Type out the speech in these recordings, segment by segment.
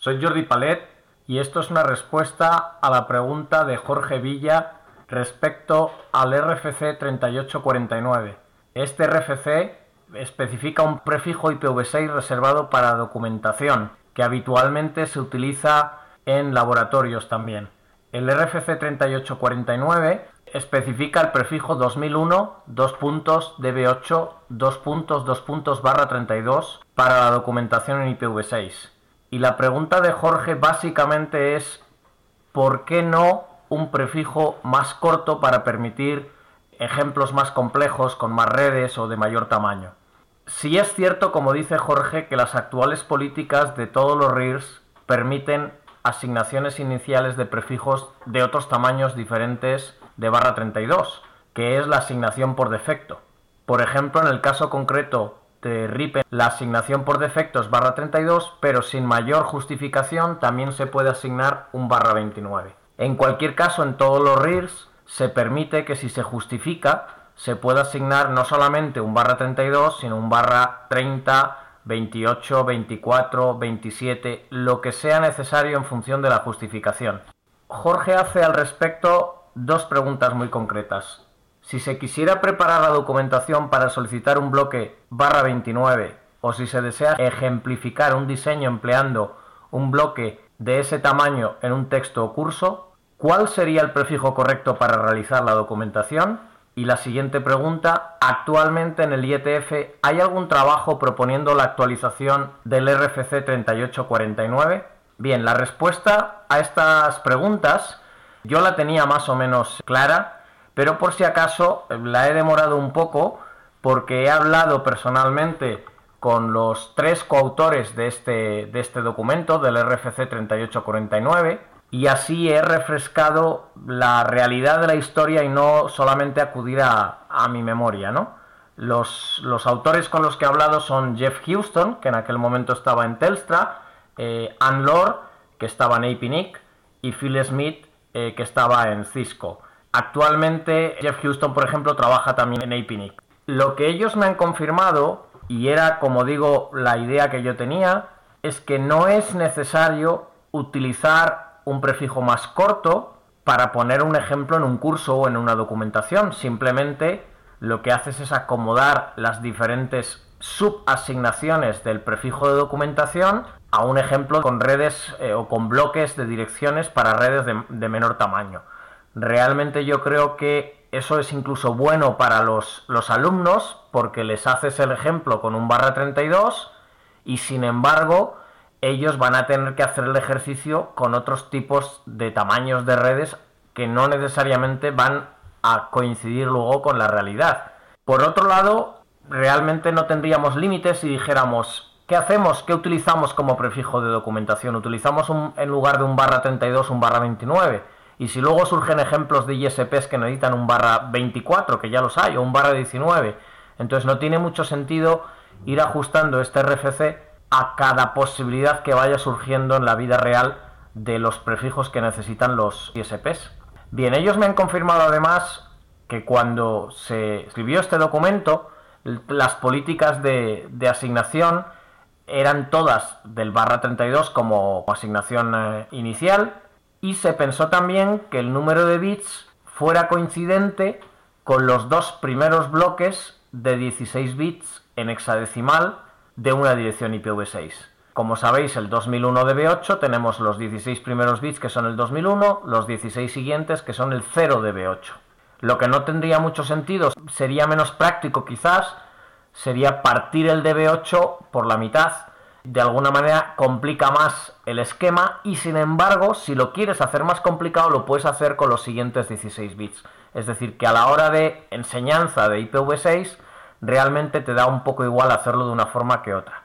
Soy Jordi Palet y esto es una respuesta a la pregunta de Jorge Villa respecto al RFC 3849. Este RFC especifica un prefijo IPv6 reservado para documentación, que habitualmente se utiliza en laboratorios también. El RFC 3849 especifica el prefijo 2001, 2 puntos, DB8, 2 puntos, 2 puntos, barra 32 para la documentación en IPv6. Y la pregunta de Jorge básicamente es, ¿por qué no un prefijo más corto para permitir ejemplos más complejos, con más redes o de mayor tamaño? Si es cierto, como dice Jorge, que las actuales políticas de todos los RIRs permiten asignaciones iniciales de prefijos de otros tamaños diferentes de barra 32, que es la asignación por defecto. Por ejemplo, en el caso concreto de RIPE, la asignación por defecto es barra 32, pero sin mayor justificación también se puede asignar un barra 29. En cualquier caso, en todos los RIRs se permite que si se justifica, se pueda asignar no solamente un barra 32, sino un barra 30, 28, 24, 27, lo que sea necesario en función de la justificación. Jorge hace al respecto dos preguntas muy concretas. Si se quisiera preparar la documentación para solicitar un bloque barra 29 o si se desea ejemplificar un diseño empleando un bloque de ese tamaño en un texto o curso, ¿cuál sería el prefijo correcto para realizar la documentación? Y la siguiente pregunta, actualmente en el IETF hay algún trabajo proponiendo la actualización del RFC 3849? Bien, la respuesta a estas preguntas yo la tenía más o menos clara, pero por si acaso la he demorado un poco porque he hablado personalmente con los tres coautores de este, de este documento, del RFC 3849, y así he refrescado la realidad de la historia y no solamente acudir a, mi memoria, ¿no? Los, autores con los que he hablado son Jeff Houston, que en aquel momento estaba en Telstra, eh, Ann Lord, que estaba en APNIC, y Phil Smith, eh, que estaba en Cisco. Actualmente Jeff Houston, por ejemplo, trabaja también en APNIC. Lo que ellos me han confirmado, y era, como digo, la idea que yo tenía, es que no es necesario utilizar un prefijo más corto para poner un ejemplo en un curso o en una documentación. Simplemente lo que haces es acomodar las diferentes subasignaciones del prefijo de documentación a un ejemplo con redes eh, o con bloques de direcciones para redes de, de, menor tamaño. Realmente yo creo que eso es incluso bueno para los, los alumnos porque les haces el ejemplo con un barra 32 y sin embargo ellos van a tener que hacer el ejercicio con otros tipos de tamaños de redes que no necesariamente van a coincidir luego con la realidad. Por otro lado, realmente no tendríamos límites si dijéramos, ¿qué hacemos? ¿Qué utilizamos como prefijo de documentación? Utilizamos en lugar de un barra 32 un barra 29. Y si luego surgen ejemplos de ISPs que necesitan un barra 24, que ya los hay, o un barra 19, entonces no tiene mucho sentido ir ajustando este RFC a cada posibilidad que vaya surgiendo en la vida real de los prefijos que necesitan los ISPs. Bien, ellos me han confirmado además que cuando se escribió este documento, las políticas de, asignación eran todas del barra 32 como asignación eh, inicial y se pensó también que el número de bits fuera coincidente con los dos primeros bloques de 16 bits en hexadecimal de una dirección IPv6. Como sabéis, el 2001 DB8 tenemos los 16 primeros bits que son el 2001, los 16 siguientes que son el 0 DB8. Lo que no tendría mucho sentido, sería menos práctico quizás, sería partir el DB8 por la mitad. De alguna manera complica más el esquema y sin embargo, si lo quieres hacer más complicado, lo puedes hacer con los siguientes 16 bits. Es decir, que a la hora de enseñanza de IPv6 realmente te da un poco igual hacerlo de una forma que otra.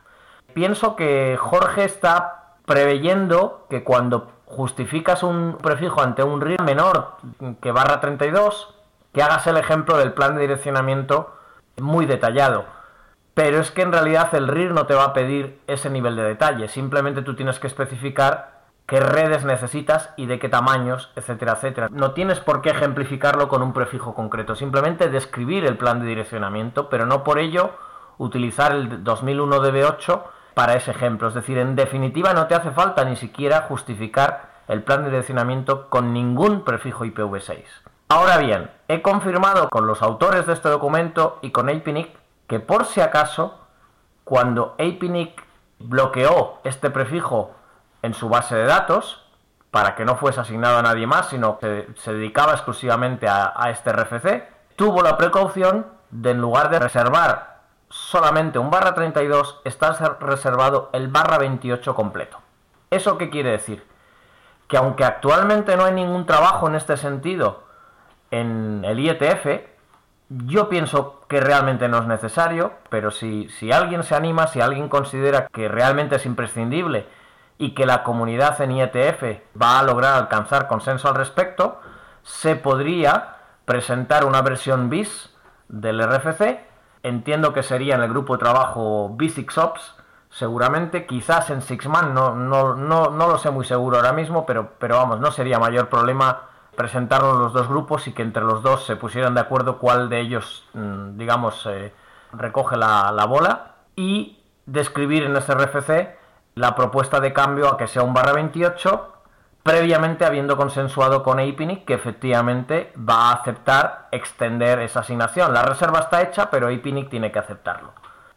Pienso que Jorge está preveyendo que cuando justificas un prefijo ante un RIR menor que barra 32, que hagas el ejemplo del plan de direccionamiento muy detallado. Pero es que en realidad el RIR no te va a pedir ese nivel de detalle, simplemente tú tienes que especificar qué redes necesitas y de qué tamaños, etcétera, etcétera. No tienes por qué ejemplificarlo con un prefijo concreto, simplemente describir el plan de direccionamiento, pero no por ello utilizar el 2001 DB8 para ese ejemplo. Es decir, en definitiva no te hace falta ni siquiera justificar el plan de direccionamiento con ningún prefijo IPv6. Ahora bien, he confirmado con los autores de este documento y con APNIC que por si acaso, cuando APNIC bloqueó este prefijo en su base de datos, para que no fuese asignado a nadie más, sino que se dedicaba exclusivamente a, a este RFC, tuvo la precaución de en lugar de reservar solamente un barra 32, está reservado el barra 28 completo. ¿Eso qué quiere decir? Que aunque actualmente no hay ningún trabajo en este sentido en el IETF, yo pienso que realmente no es necesario, pero si, si alguien se anima, si alguien considera que realmente es imprescindible y que la comunidad en IETF va a lograr alcanzar consenso al respecto, se podría presentar una versión bis del RFC. Entiendo que sería en el grupo de trabajo B6Ops, seguramente, quizás en Sixman, no, no, no, no lo sé muy seguro ahora mismo, pero, pero vamos, no sería mayor problema presentarlo los dos grupos y que entre los dos se pusieran de acuerdo cuál de ellos, mm, digamos, eh, recoge la, la bola y describir en ese RFC la propuesta de cambio a que sea un barra 28 previamente habiendo consensuado con APNIC que efectivamente va a aceptar extender esa asignación. La reserva está hecha, pero APNIC tiene que aceptarlo.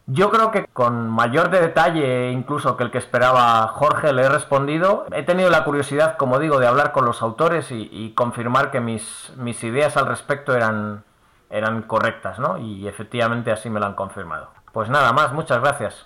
Yo creo que con mayor detalle incluso que el que esperaba Jorge le he respondido. He tenido la curiosidad, como digo, de hablar con los autores y, confirmar que mis, mis, ideas al respecto eran, eran correctas, ¿no? Y efectivamente así me lo han confirmado. Pues nada más, muchas gracias.